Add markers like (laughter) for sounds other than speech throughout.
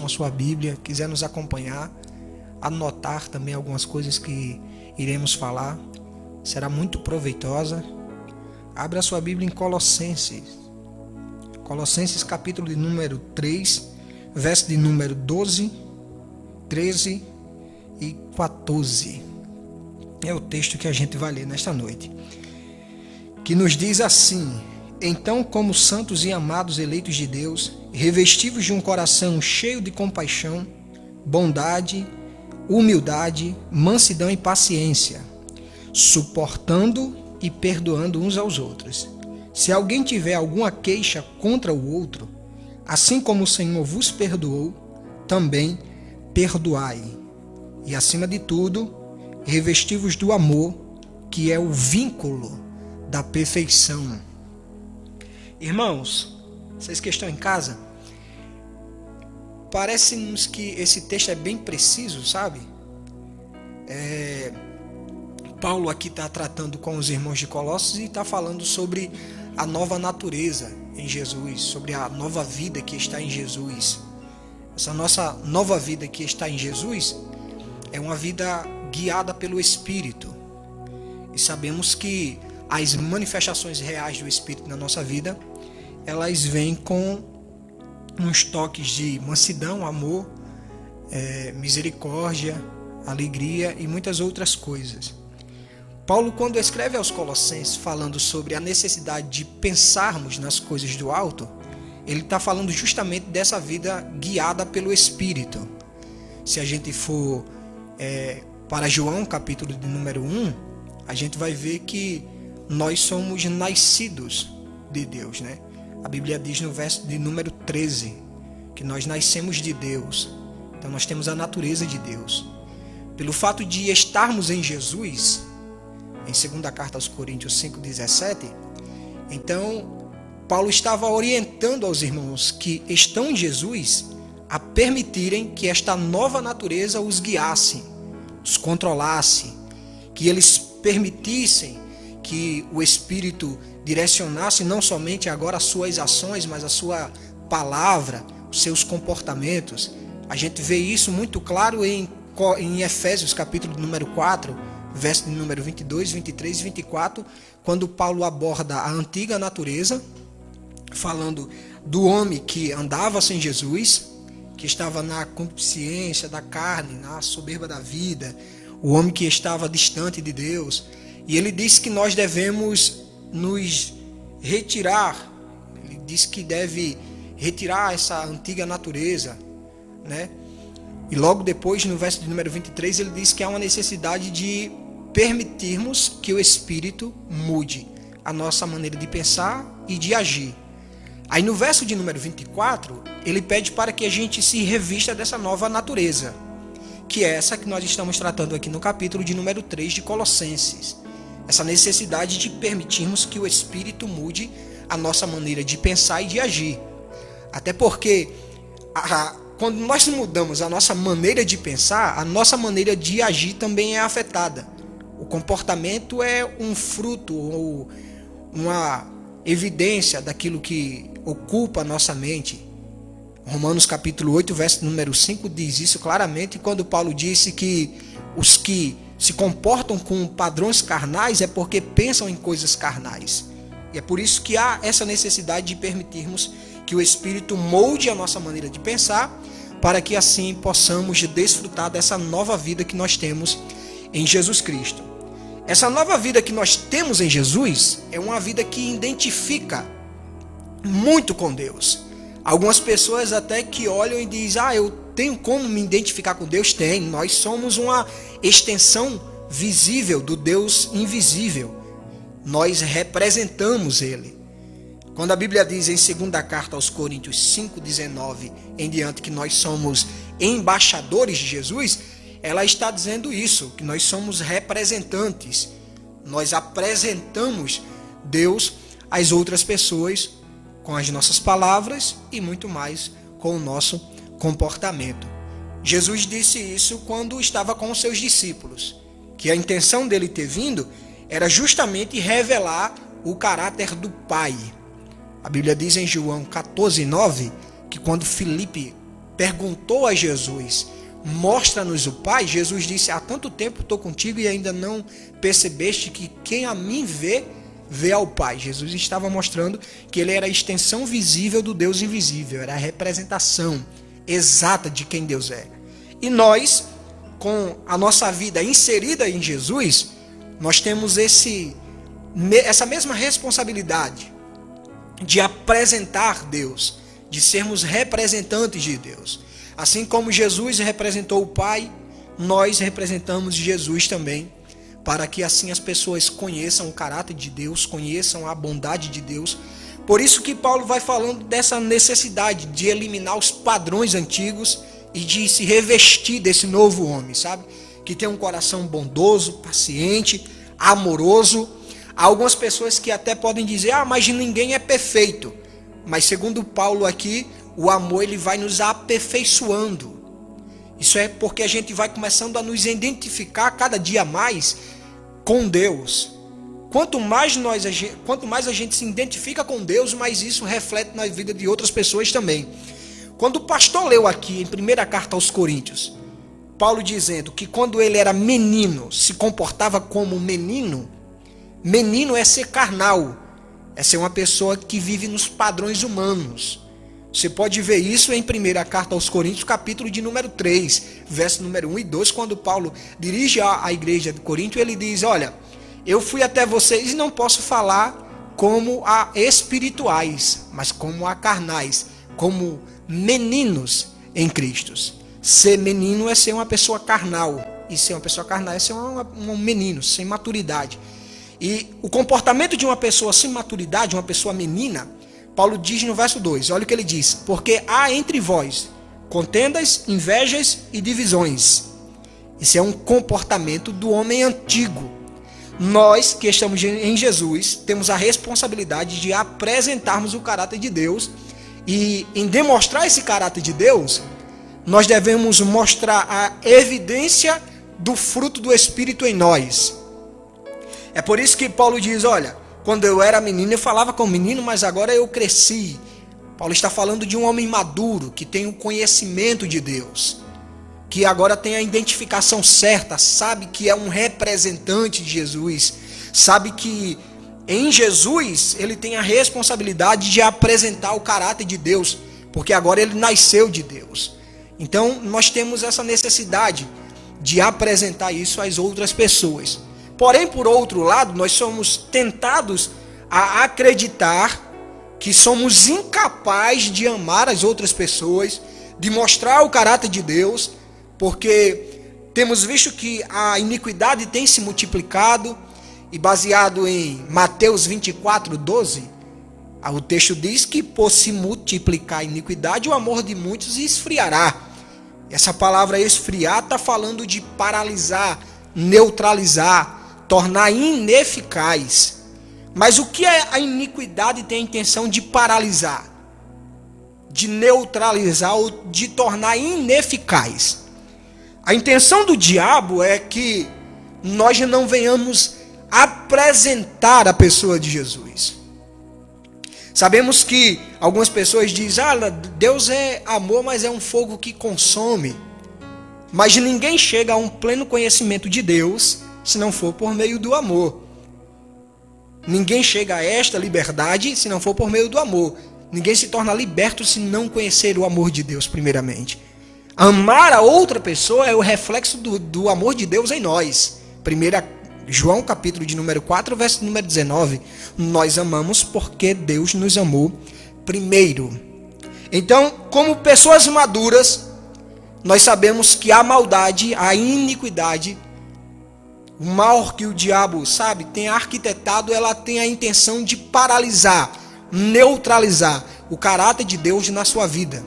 trouxe uma sua Bíblia, quiser nos acompanhar, anotar também algumas coisas que iremos falar, será muito proveitosa. Abra a sua Bíblia em Colossenses. Colossenses capítulo de número 3, verso de número 12, 13 e 14. É o texto que a gente vai ler nesta noite. Que nos diz assim: Então, como santos e amados eleitos de Deus, revestivos de um coração cheio de compaixão, bondade, humildade, mansidão e paciência, suportando e perdoando uns aos outros. Se alguém tiver alguma queixa contra o outro, assim como o Senhor vos perdoou, também perdoai. E acima de tudo, revestivos do amor, que é o vínculo da perfeição. Irmãos, vocês que estão em casa, parece-nos que esse texto é bem preciso, sabe? É, Paulo aqui está tratando com os irmãos de Colossos e está falando sobre a nova natureza em Jesus, sobre a nova vida que está em Jesus. Essa nossa nova vida que está em Jesus é uma vida guiada pelo Espírito. E sabemos que as manifestações reais do Espírito na nossa vida, elas vêm com uns toques de mansidão, amor, é, misericórdia, alegria e muitas outras coisas. Paulo, quando escreve aos Colossenses falando sobre a necessidade de pensarmos nas coisas do alto, ele está falando justamente dessa vida guiada pelo Espírito. Se a gente for é, para João, capítulo de número 1, a gente vai ver que nós somos nascidos de Deus, né? A Bíblia diz no verso de número 13 que nós nascemos de Deus. Então nós temos a natureza de Deus. Pelo fato de estarmos em Jesus, em 2 carta aos Coríntios 5:17, então Paulo estava orientando aos irmãos que estão em Jesus a permitirem que esta nova natureza os guiasse, os controlasse, que eles permitissem que o Espírito direcionasse não somente agora as suas ações, mas a sua palavra, os seus comportamentos. A gente vê isso muito claro em, em Efésios, capítulo número 4, verso número 22, 23 e 24, quando Paulo aborda a antiga natureza, falando do homem que andava sem Jesus, que estava na consciência da carne, na soberba da vida, o homem que estava distante de Deus. E ele diz que nós devemos nos retirar, ele diz que deve retirar essa antiga natureza, né? E logo depois, no verso de número 23, ele diz que há uma necessidade de permitirmos que o Espírito mude a nossa maneira de pensar e de agir. Aí no verso de número 24, ele pede para que a gente se revista dessa nova natureza, que é essa que nós estamos tratando aqui no capítulo de número 3 de Colossenses. Essa necessidade de permitirmos que o Espírito mude a nossa maneira de pensar e de agir. Até porque a, quando nós mudamos a nossa maneira de pensar, a nossa maneira de agir também é afetada. O comportamento é um fruto ou uma evidência daquilo que ocupa a nossa mente. Romanos capítulo 8, verso número 5 diz isso claramente quando Paulo disse que os que se comportam com padrões carnais é porque pensam em coisas carnais. E é por isso que há essa necessidade de permitirmos que o Espírito molde a nossa maneira de pensar, para que assim possamos desfrutar dessa nova vida que nós temos em Jesus Cristo. Essa nova vida que nós temos em Jesus é uma vida que identifica muito com Deus. Algumas pessoas até que olham e dizem: Ah, eu tenho como me identificar com Deus? Tem. Nós somos uma extensão visível do Deus invisível. Nós representamos Ele. Quando a Bíblia diz em segunda carta aos Coríntios 5:19 em diante que nós somos embaixadores de Jesus, ela está dizendo isso, que nós somos representantes. Nós apresentamos Deus às outras pessoas com as nossas palavras e muito mais com o nosso comportamento. Jesus disse isso quando estava com os seus discípulos, que a intenção dele ter vindo era justamente revelar o caráter do Pai. A Bíblia diz em João 14:9 que quando Filipe perguntou a Jesus: Mostra-nos o Pai. Jesus disse: Há tanto tempo estou contigo e ainda não percebeste que quem a mim vê, vê ao Pai. Jesus estava mostrando que ele era a extensão visível do Deus invisível, era a representação exata de quem Deus é. E nós, com a nossa vida inserida em Jesus, nós temos esse, essa mesma responsabilidade de apresentar Deus, de sermos representantes de Deus. Assim como Jesus representou o Pai, nós representamos Jesus também, para que assim as pessoas conheçam o caráter de Deus, conheçam a bondade de Deus. Por isso que Paulo vai falando dessa necessidade de eliminar os padrões antigos e de se revestir desse novo homem, sabe? Que tem um coração bondoso, paciente, amoroso. Há algumas pessoas que até podem dizer: "Ah, mas ninguém é perfeito". Mas segundo Paulo aqui, o amor ele vai nos aperfeiçoando. Isso é porque a gente vai começando a nos identificar cada dia mais com Deus. Quanto mais nós, quanto mais a gente se identifica com Deus, mais isso reflete na vida de outras pessoas também. Quando o pastor leu aqui em primeira carta aos Coríntios, Paulo dizendo que quando ele era menino, se comportava como menino, menino é ser carnal, é ser uma pessoa que vive nos padrões humanos. Você pode ver isso em 1 carta aos Coríntios, capítulo de número 3, verso número 1 e 2, quando Paulo dirige a igreja de Corinto, ele diz: Olha, eu fui até vocês e não posso falar como a espirituais, mas como a carnais, como meninos em Cristo. Ser menino é ser uma pessoa carnal, e ser uma pessoa carnal é ser um menino, sem maturidade. E o comportamento de uma pessoa sem maturidade, uma pessoa menina, Paulo diz no verso 2, olha o que ele diz: Porque há entre vós contendas, invejas e divisões. Isso é um comportamento do homem antigo. Nós que estamos em Jesus temos a responsabilidade de apresentarmos o caráter de Deus e em demonstrar esse caráter de Deus, nós devemos mostrar a evidência do fruto do Espírito em nós. É por isso que Paulo diz: olha, quando eu era menino, eu falava com menino, mas agora eu cresci. Paulo está falando de um homem maduro, que tem o conhecimento de Deus, que agora tem a identificação certa, sabe que é um representante de Jesus, sabe que em Jesus ele tem a responsabilidade de apresentar o caráter de Deus, porque agora ele nasceu de Deus. Então nós temos essa necessidade de apresentar isso às outras pessoas. Porém, por outro lado, nós somos tentados a acreditar que somos incapazes de amar as outras pessoas, de mostrar o caráter de Deus, porque temos visto que a iniquidade tem se multiplicado, e baseado em Mateus 24, 12, o texto diz que por se multiplicar a iniquidade, o amor de muitos esfriará. Essa palavra esfriar está falando de paralisar, neutralizar, tornar ineficaz. Mas o que a iniquidade tem a intenção de paralisar? De neutralizar ou de tornar ineficaz. A intenção do diabo é que nós não venhamos apresentar a pessoa de Jesus. Sabemos que algumas pessoas dizem: ah, Deus é amor, mas é um fogo que consome. Mas ninguém chega a um pleno conhecimento de Deus se não for por meio do amor. Ninguém chega a esta liberdade se não for por meio do amor. Ninguém se torna liberto se não conhecer o amor de Deus, primeiramente. Amar a outra pessoa é o reflexo do, do amor de Deus em nós. Primeira João capítulo de número 4, verso número 19. Nós amamos porque Deus nos amou primeiro. Então, como pessoas maduras, nós sabemos que a maldade, a iniquidade o mal que o diabo, sabe, tem arquitetado, ela tem a intenção de paralisar, neutralizar o caráter de Deus na sua vida.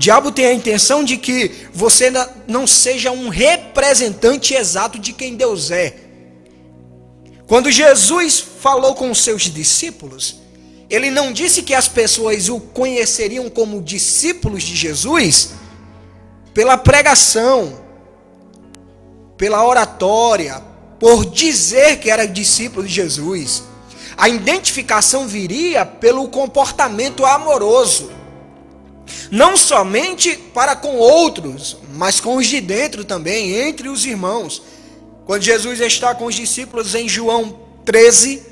Diabo tem a intenção de que você não seja um representante exato de quem Deus é. Quando Jesus falou com os seus discípulos, ele não disse que as pessoas o conheceriam como discípulos de Jesus pela pregação, pela oratória, por dizer que era discípulo de Jesus. A identificação viria pelo comportamento amoroso. Não somente para com outros, mas com os de dentro também, entre os irmãos. Quando Jesus está com os discípulos em João 13,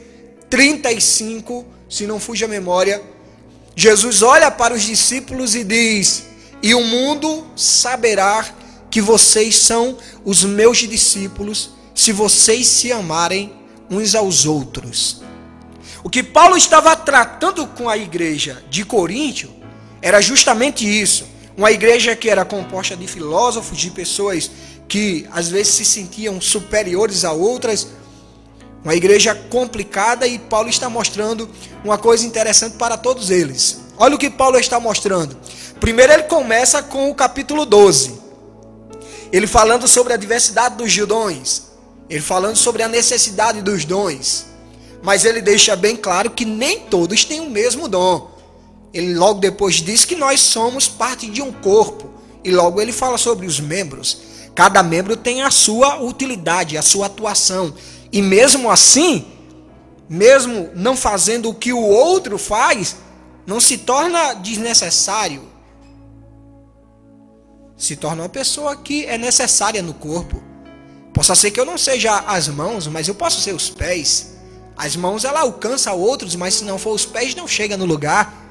35, se não fuja a memória, Jesus olha para os discípulos e diz: E o mundo saberá que vocês são os meus discípulos, se vocês se amarem uns aos outros. O que Paulo estava tratando com a igreja de Coríntio era justamente isso. Uma igreja que era composta de filósofos, de pessoas que às vezes se sentiam superiores a outras. Uma igreja complicada e Paulo está mostrando uma coisa interessante para todos eles. Olha o que Paulo está mostrando. Primeiro ele começa com o capítulo 12. Ele falando sobre a diversidade dos dons, ele falando sobre a necessidade dos dons. Mas ele deixa bem claro que nem todos têm o mesmo dom. Ele logo depois diz que nós somos parte de um corpo. E logo ele fala sobre os membros. Cada membro tem a sua utilidade, a sua atuação. E mesmo assim, mesmo não fazendo o que o outro faz, não se torna desnecessário. Se torna uma pessoa que é necessária no corpo. Possa ser que eu não seja as mãos, mas eu posso ser os pés. As mãos ela alcança outros, mas se não for os pés não chega no lugar.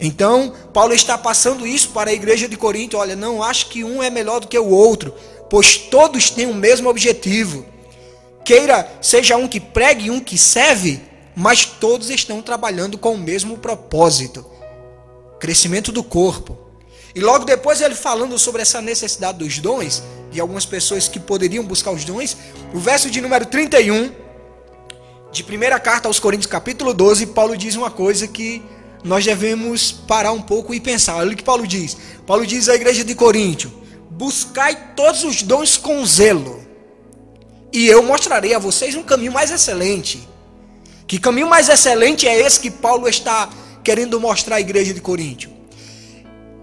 Então, Paulo está passando isso para a igreja de Corinto. Olha, não acho que um é melhor do que o outro, pois todos têm o mesmo objetivo. Queira seja um que pregue e um que serve, mas todos estão trabalhando com o mesmo propósito: crescimento do corpo. E logo depois ele falando sobre essa necessidade dos dons, de algumas pessoas que poderiam buscar os dons, o verso de número 31 de primeira carta aos Coríntios, capítulo 12, Paulo diz uma coisa que nós devemos parar um pouco e pensar. Olha o que Paulo diz. Paulo diz à igreja de Coríntio: Buscai todos os dons com zelo, e eu mostrarei a vocês um caminho mais excelente. Que caminho mais excelente é esse que Paulo está querendo mostrar à igreja de Coríntio?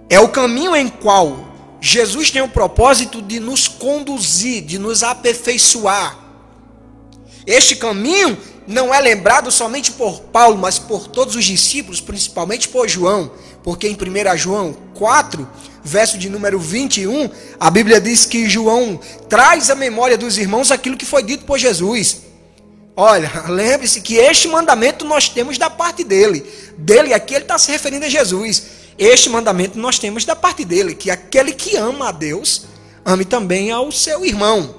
É o caminho em qual Jesus tem o propósito de nos conduzir, de nos aperfeiçoar. Este caminho não é lembrado somente por Paulo, mas por todos os discípulos, principalmente por João, porque em 1 João 4, verso de número 21, a Bíblia diz que João traz à memória dos irmãos aquilo que foi dito por Jesus. Olha, (laughs) lembre-se que este mandamento nós temos da parte dele. Dele aqui ele está se referindo a Jesus. Este mandamento nós temos da parte dele, que aquele que ama a Deus, ame também ao seu irmão.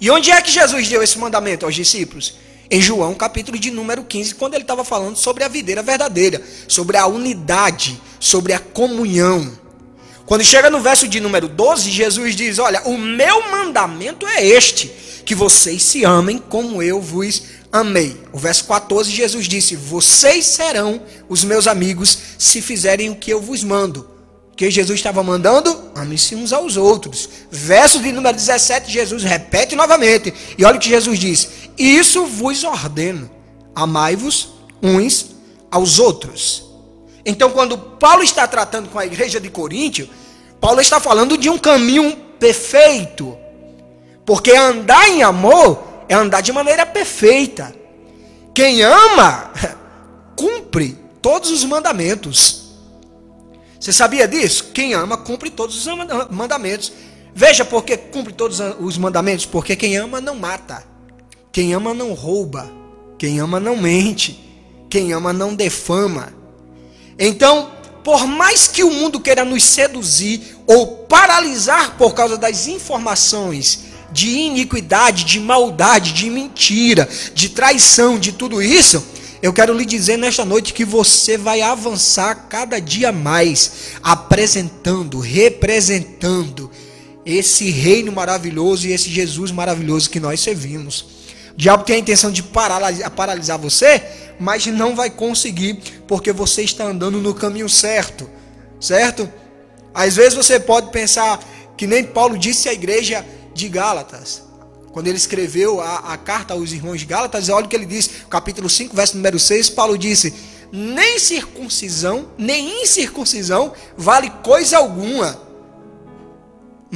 E onde é que Jesus deu esse mandamento aos discípulos? Em João, capítulo de número 15, quando ele estava falando sobre a videira verdadeira, sobre a unidade, sobre a comunhão. Quando chega no verso de número 12, Jesus diz: Olha, o meu mandamento é este, que vocês se amem como eu vos amei. O verso 14, Jesus disse: Vocês serão os meus amigos se fizerem o que eu vos mando que Jesus estava mandando? Ame-se uns aos outros. Verso de número 17, Jesus repete novamente. E olha o que Jesus diz: Isso vos ordeno. Amai-vos uns aos outros. Então, quando Paulo está tratando com a igreja de Coríntio, Paulo está falando de um caminho perfeito. Porque andar em amor é andar de maneira perfeita. Quem ama, (laughs) cumpre todos os mandamentos. Você sabia disso? Quem ama cumpre todos os mandamentos. Veja porque cumpre todos os mandamentos, porque quem ama não mata. Quem ama não rouba. Quem ama não mente. Quem ama não defama. Então, por mais que o mundo queira nos seduzir ou paralisar por causa das informações de iniquidade, de maldade, de mentira, de traição, de tudo isso, eu quero lhe dizer nesta noite que você vai avançar cada dia mais, apresentando, representando esse reino maravilhoso e esse Jesus maravilhoso que nós servimos. Diabo tem a intenção de paralisar, paralisar você, mas não vai conseguir, porque você está andando no caminho certo, certo? Às vezes você pode pensar que nem Paulo disse à igreja de Gálatas: quando ele escreveu a, a carta aos irmãos de Gálatas, olha o que ele diz, capítulo 5, verso número 6, Paulo disse: Nem circuncisão, nem incircuncisão vale coisa alguma,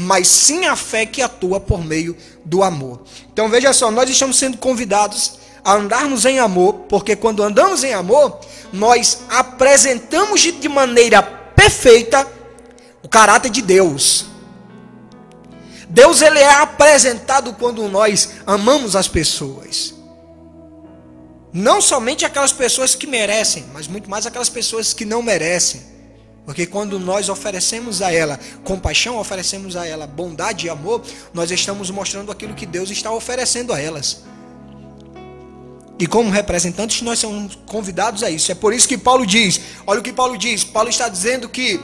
mas sim a fé que atua por meio do amor. Então veja só, nós estamos sendo convidados a andarmos em amor, porque quando andamos em amor, nós apresentamos de maneira perfeita o caráter de Deus. Deus ele é apresentado quando nós amamos as pessoas. Não somente aquelas pessoas que merecem, mas muito mais aquelas pessoas que não merecem. Porque quando nós oferecemos a ela compaixão, oferecemos a ela bondade e amor, nós estamos mostrando aquilo que Deus está oferecendo a elas. E como representantes, nós somos convidados a isso. É por isso que Paulo diz: olha o que Paulo diz. Paulo está dizendo que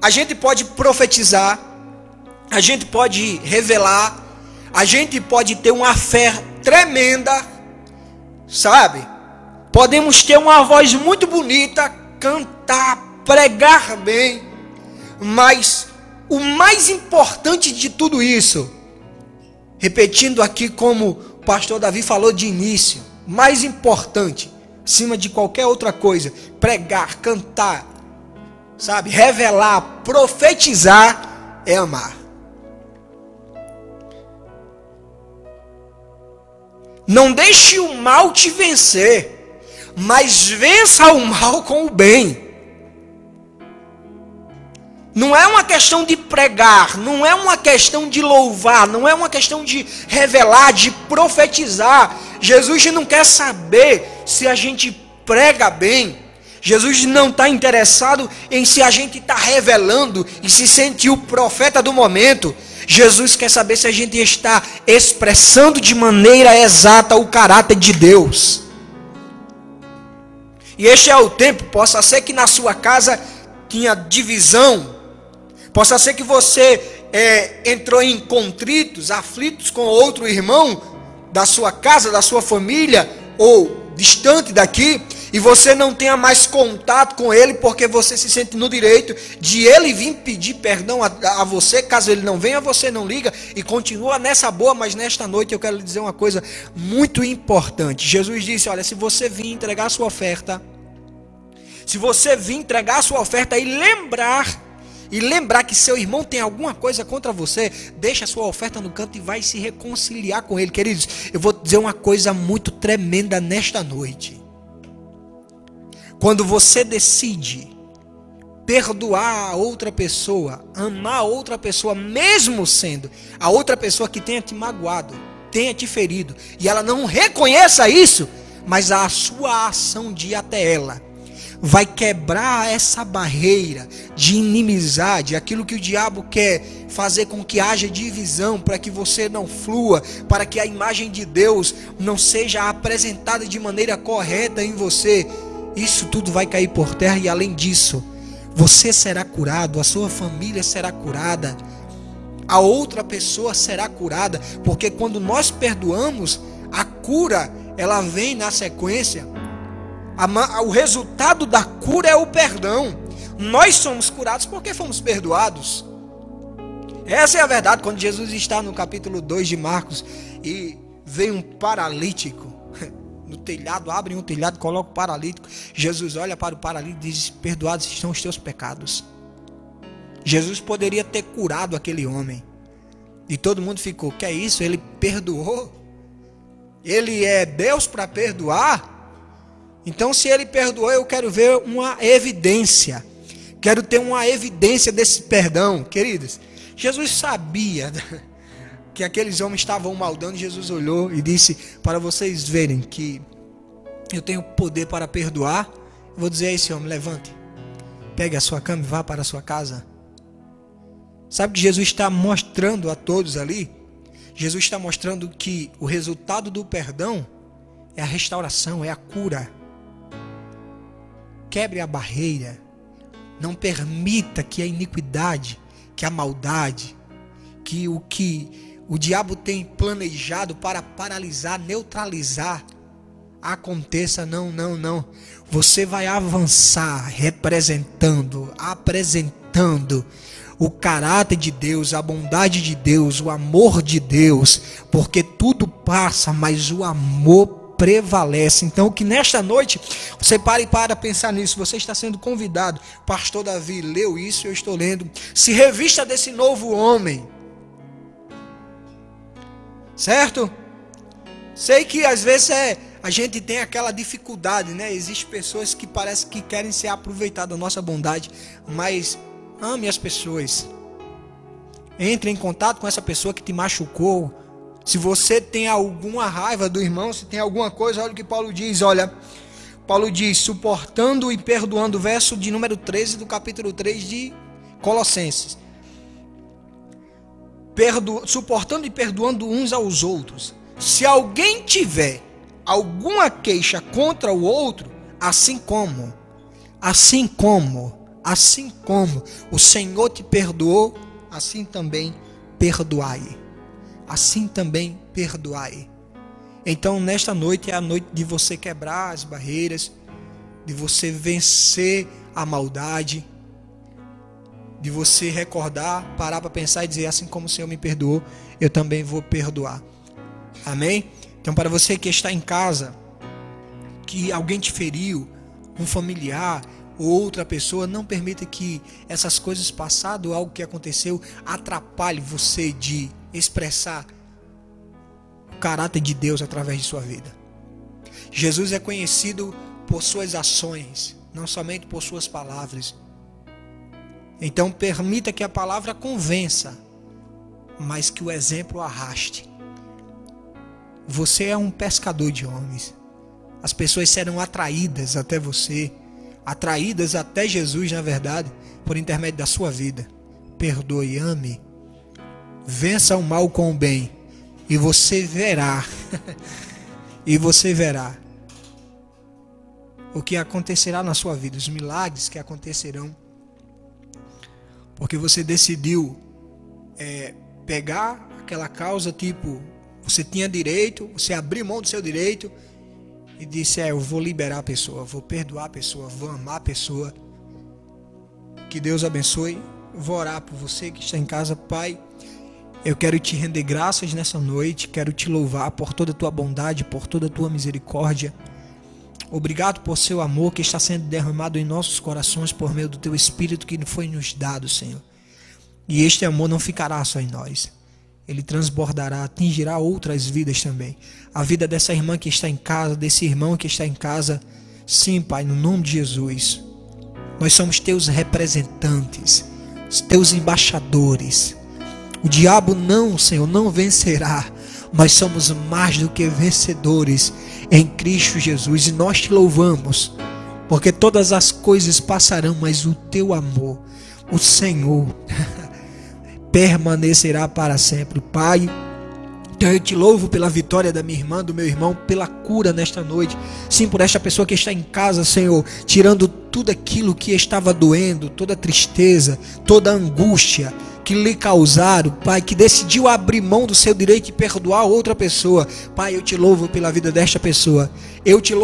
a gente pode profetizar, a gente pode revelar, a gente pode ter uma fé tremenda, sabe? Podemos ter uma voz muito bonita, cantar, pregar bem, mas o mais importante de tudo isso, repetindo aqui como o pastor Davi falou de início, mais importante, acima de qualquer outra coisa, pregar, cantar, sabe, revelar, profetizar é amar. Não deixe o mal te vencer, mas vença o mal com o bem. Não é uma questão de pregar, não é uma questão de louvar, não é uma questão de revelar, de profetizar. Jesus não quer saber se a gente prega bem. Jesus não está interessado em se a gente está revelando e se sente o profeta do momento. Jesus quer saber se a gente está expressando de maneira exata o caráter de Deus. E este é o tempo, possa ser que na sua casa tinha divisão, Possa ser que você é, entrou em contritos, aflitos com outro irmão da sua casa, da sua família, ou distante daqui, e você não tenha mais contato com ele, porque você se sente no direito de ele vir pedir perdão a, a, você, caso ele não venha, você não liga e continua nessa boa, mas nesta noite eu quero lhe dizer uma coisa muito importante. Jesus disse: Olha, se você vir entregar a sua oferta, se você vir entregar a sua oferta e lembrar e lembrar que seu irmão tem alguma coisa contra você, deixa a sua oferta no canto e vai se reconciliar com ele. Queridos, eu vou dizer uma coisa muito tremenda nesta noite. Quando você decide perdoar a outra pessoa, amar a outra pessoa, mesmo sendo a outra pessoa que tenha te magoado, tenha te ferido, e ela não reconheça isso, mas a sua ação de ir até ela vai quebrar essa barreira de inimizade, aquilo que o diabo quer fazer com que haja divisão, para que você não flua, para que a imagem de Deus não seja apresentada de maneira correta em você. Isso tudo vai cair por terra e além disso, você será curado, a sua família será curada, a outra pessoa será curada, porque quando nós perdoamos, a cura ela vem na sequência o resultado da cura é o perdão. Nós somos curados porque fomos perdoados. Essa é a verdade. Quando Jesus está no capítulo 2 de Marcos e vem um paralítico (laughs) no telhado, abre um telhado, coloca o paralítico. Jesus olha para o paralítico e diz: Perdoados estão os teus pecados. Jesus poderia ter curado aquele homem. E todo mundo ficou: Que é isso? Ele perdoou? Ele é Deus para perdoar? Então, se ele perdoou, eu quero ver uma evidência. Quero ter uma evidência desse perdão, queridos. Jesus sabia (laughs) que aqueles homens estavam maldando. Jesus olhou e disse: Para vocês verem que eu tenho poder para perdoar, vou dizer a esse homem: levante, pegue a sua cama e vá para a sua casa. Sabe que Jesus está mostrando a todos ali? Jesus está mostrando que o resultado do perdão é a restauração, é a cura. Quebre a barreira. Não permita que a iniquidade, que a maldade, que o que o diabo tem planejado para paralisar, neutralizar, aconteça. Não, não, não. Você vai avançar representando, apresentando o caráter de Deus, a bondade de Deus, o amor de Deus, porque tudo passa, mas o amor prevalece. Então, que nesta noite você pare para pensar nisso. Você está sendo convidado. Pastor Davi leu isso, eu estou lendo. Se revista desse novo homem. Certo? Sei que às vezes é a gente tem aquela dificuldade, né? Existem pessoas que parecem que querem se aproveitar da nossa bondade, mas ame as pessoas. Entre em contato com essa pessoa que te machucou. Se você tem alguma raiva do irmão, se tem alguma coisa, olha o que Paulo diz, olha. Paulo diz, suportando e perdoando, verso de número 13 do capítulo 3 de Colossenses. Perdo, suportando e perdoando uns aos outros. Se alguém tiver alguma queixa contra o outro, assim como, assim como, assim como o Senhor te perdoou, assim também perdoai. Assim também perdoai. Então, nesta noite é a noite de você quebrar as barreiras, de você vencer a maldade, de você recordar, parar para pensar e dizer: assim como o Senhor me perdoou, eu também vou perdoar. Amém? Então, para você que está em casa, que alguém te feriu, um familiar ou outra pessoa, não permita que essas coisas passadas algo que aconteceu atrapalhe você de expressar o caráter de Deus através de sua vida. Jesus é conhecido por suas ações, não somente por suas palavras. Então permita que a palavra convença, mas que o exemplo arraste. Você é um pescador de homens. As pessoas serão atraídas até você, atraídas até Jesus, na verdade, por intermédio da sua vida. Perdoe, ame. Vença o mal com o bem. E você verá. (laughs) e você verá o que acontecerá na sua vida, os milagres que acontecerão. Porque você decidiu é, pegar aquela causa tipo você tinha direito, você abriu mão do seu direito e disse: É, eu vou liberar a pessoa, vou perdoar a pessoa, vou amar a pessoa. Que Deus abençoe. Vou orar por você que está em casa, Pai. Eu quero te render graças nessa noite, quero te louvar por toda a tua bondade, por toda a tua misericórdia. Obrigado por seu amor que está sendo derramado em nossos corações por meio do teu Espírito que foi nos dado, Senhor. E este amor não ficará só em nós ele transbordará, atingirá outras vidas também. A vida dessa irmã que está em casa, desse irmão que está em casa. Sim, Pai, no nome de Jesus. Nós somos teus representantes, teus embaixadores. O diabo não, Senhor, não vencerá. Nós somos mais do que vencedores em Cristo Jesus e nós te louvamos, porque todas as coisas passarão, mas o teu amor, o Senhor (laughs) permanecerá para sempre. Pai, então eu te louvo pela vitória da minha irmã, do meu irmão, pela cura nesta noite. Sim, por esta pessoa que está em casa, Senhor, tirando tudo aquilo que estava doendo, toda tristeza, toda angústia que lhe causaram, Pai, que decidiu abrir mão do seu direito de perdoar outra pessoa. Pai, eu te louvo pela vida desta pessoa. Eu te louvo